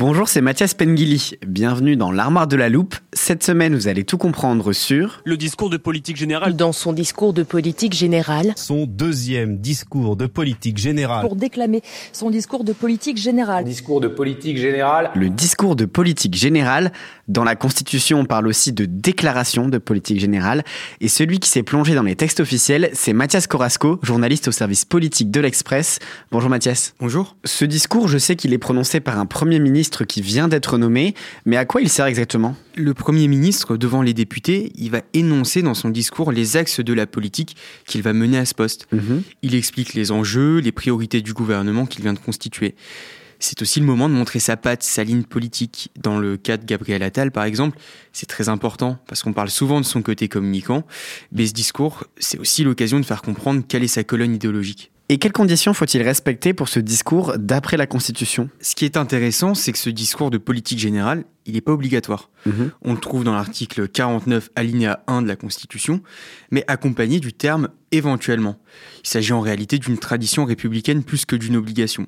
Bonjour, c'est Mathias Pengili. Bienvenue dans l'armoire de la loupe. Cette semaine, vous allez tout comprendre sur le discours de politique générale. Dans son discours de politique générale. Son deuxième discours de politique générale. Pour déclamer son discours de politique générale. Discours de politique générale. Le discours de politique générale. Dans la Constitution, on parle aussi de déclaration de politique générale. Et celui qui s'est plongé dans les textes officiels, c'est Mathias Corasco, journaliste au service politique de l'Express. Bonjour Mathias. Bonjour. Ce discours, je sais qu'il est prononcé par un Premier ministre qui vient d'être nommé, mais à quoi il sert exactement? Le Premier ministre, devant les députés, il va énoncer dans son discours les axes de la politique qu'il va mener à ce poste. Mhm. Il explique les enjeux, les priorités du gouvernement qu'il vient de constituer. C'est aussi le moment de montrer sa patte, sa ligne politique. Dans le cas de Gabriel Attal, par exemple, c'est très important parce qu'on parle souvent de son côté communicant, mais ce discours, c'est aussi l'occasion de faire comprendre quelle est sa colonne idéologique. Et quelles conditions faut-il respecter pour ce discours d'après la Constitution? Ce qui est intéressant, c'est que ce discours de politique générale, il n'est pas obligatoire. Mhm. On le trouve dans l'article 49 alinéa 1 de la Constitution, mais accompagné du terme éventuellement. Il s'agit en réalité d'une tradition républicaine plus que d'une obligation.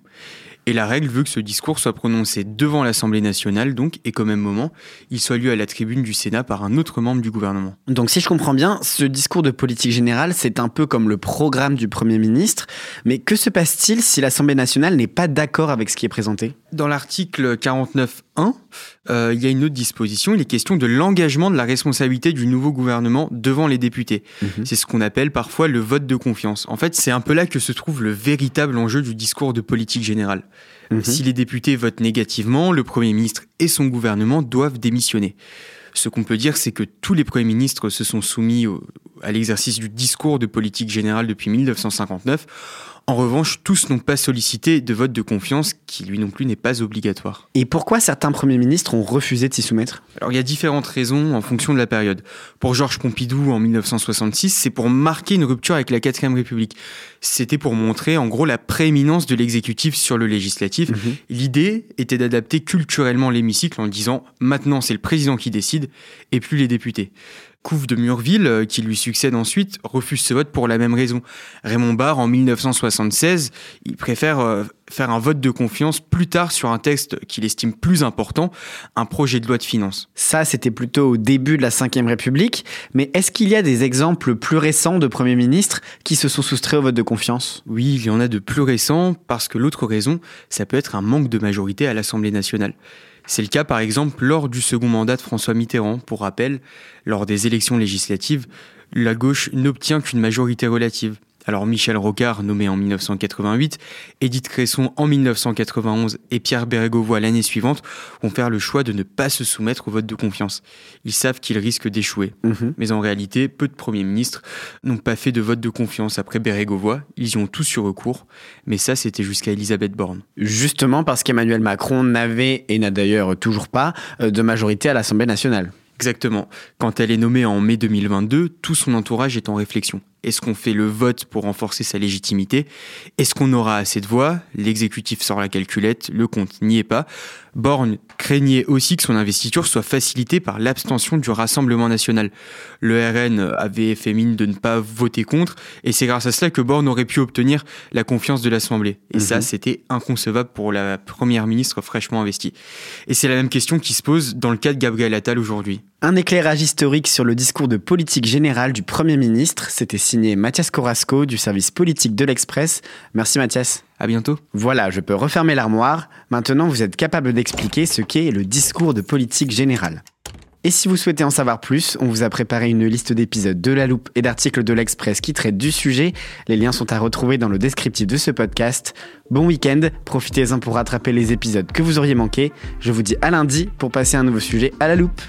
Et la règle veut que ce discours soit prononcé devant l'Assemblée nationale, donc, et qu'au même moment, il soit lu à la tribune du Sénat par un autre membre du gouvernement. Donc si je comprends bien, ce discours de politique générale, c'est un peu comme le programme du Premier ministre, mais que se passe-t-il si l'Assemblée nationale n'est pas d'accord avec ce qui est présenté? Dans l'article 49.1, euh, il y a une autre disposition, il est question de l'engagement de la responsabilité du nouveau gouvernement devant les députés. Mhm. C'est ce qu'on appelle parfois le vote de confiance. En fait, c'est un peu là que se trouve le véritable enjeu du discours de politique générale. Mhm. Si les députés votent négativement, le Premier ministre et son gouvernement doivent démissionner. Ce qu'on peut dire, c'est que tous les premiers ministres se sont soumis au- à l'exercice du discours de politique générale depuis 1959. En revanche, tous n'ont pas sollicité de vote de confiance qui, lui non plus, n'est pas obligatoire. Et pourquoi certains premiers ministres ont refusé de s'y soumettre? Alors, il y a différentes raisons en fonction de la période. Pour Georges Pompidou, en 1966, c'est pour marquer une rupture avec la 4ème République. C'était pour montrer, en gros, la prééminence de l'exécutif sur le législatif. Mhm. L'idée était d'adapter culturellement l'hémicycle en disant maintenant c'est le président qui décide et plus les députés. Couve de Murville, euh, qui lui succède ensuite, refuse ce vote pour la même raison. Raymond Barre, en 1976, il préfère euh, faire un vote de confiance plus tard sur un texte qu'il estime plus important, un projet de loi de finances. Ça, c'était plutôt au début de la Ve République, mais est-ce qu'il y a des exemples plus récents de premiers ministres qui se sont soustraits au vote de confiance? Oui, il y en a de plus récents, parce que l'autre raison, ça peut être un manque de majorité à l'Assemblée nationale. C'est le cas par exemple lors du second mandat de François Mitterrand. Pour rappel, lors des élections législatives, la gauche n'obtient qu'une majorité relative. Alors Michel Rocard, nommé en 1988, Édith Cresson en 1991 et Pierre Bérégovoy l'année suivante vont faire le choix de ne pas se soumettre au vote de confiance. Ils savent qu'ils risquent d'échouer. Mhm. Mais en réalité, peu de premiers ministres n'ont pas fait de vote de confiance après Bérégovoy. Ils y ont tous eu recours. Mais ça, c'était jusqu'à Elisabeth Borne. Justement parce qu'Emmanuel Macron n'avait, et n'a d'ailleurs toujours pas, euh, de majorité à l'Assemblée nationale. Exactement. Quand elle est nommée en mai 2022, tout son entourage est en réflexion. Est-ce qu'on fait le vote pour renforcer sa légitimité? Est-ce qu'on aura assez de voix? L'exécutif sort la calculette, le compte n'y est pas. Borne craignait aussi que son investiture soit facilitée par l'abstention du Rassemblement national. Le RN avait fait mine de ne pas voter contre, et c'est grâce à cela que Borne aurait pu obtenir la confiance de l'Assemblée. Et ça, Mhm. c'était inconcevable pour la première ministre fraîchement investie. Et c'est la même question qui se pose dans le cas de Gabriel Attal aujourd'hui. Un éclairage historique sur le discours de politique générale du Premier ministre, c'était signé Mathias Corasco du service politique de l'Express. Merci Mathias. À bientôt. Voilà, je peux refermer l'armoire. Maintenant, vous êtes capable d'expliquer ce qu'est le discours de politique générale. Et si vous souhaitez en savoir plus, on vous a préparé une liste d'épisodes de La Loupe et d'articles de l'Express qui traitent du sujet. Les liens sont à retrouver dans le descriptif de ce podcast. Bon week-end, profitez-en pour rattraper les épisodes que vous auriez manqués. Je vous dis à lundi pour passer un nouveau sujet à La Loupe.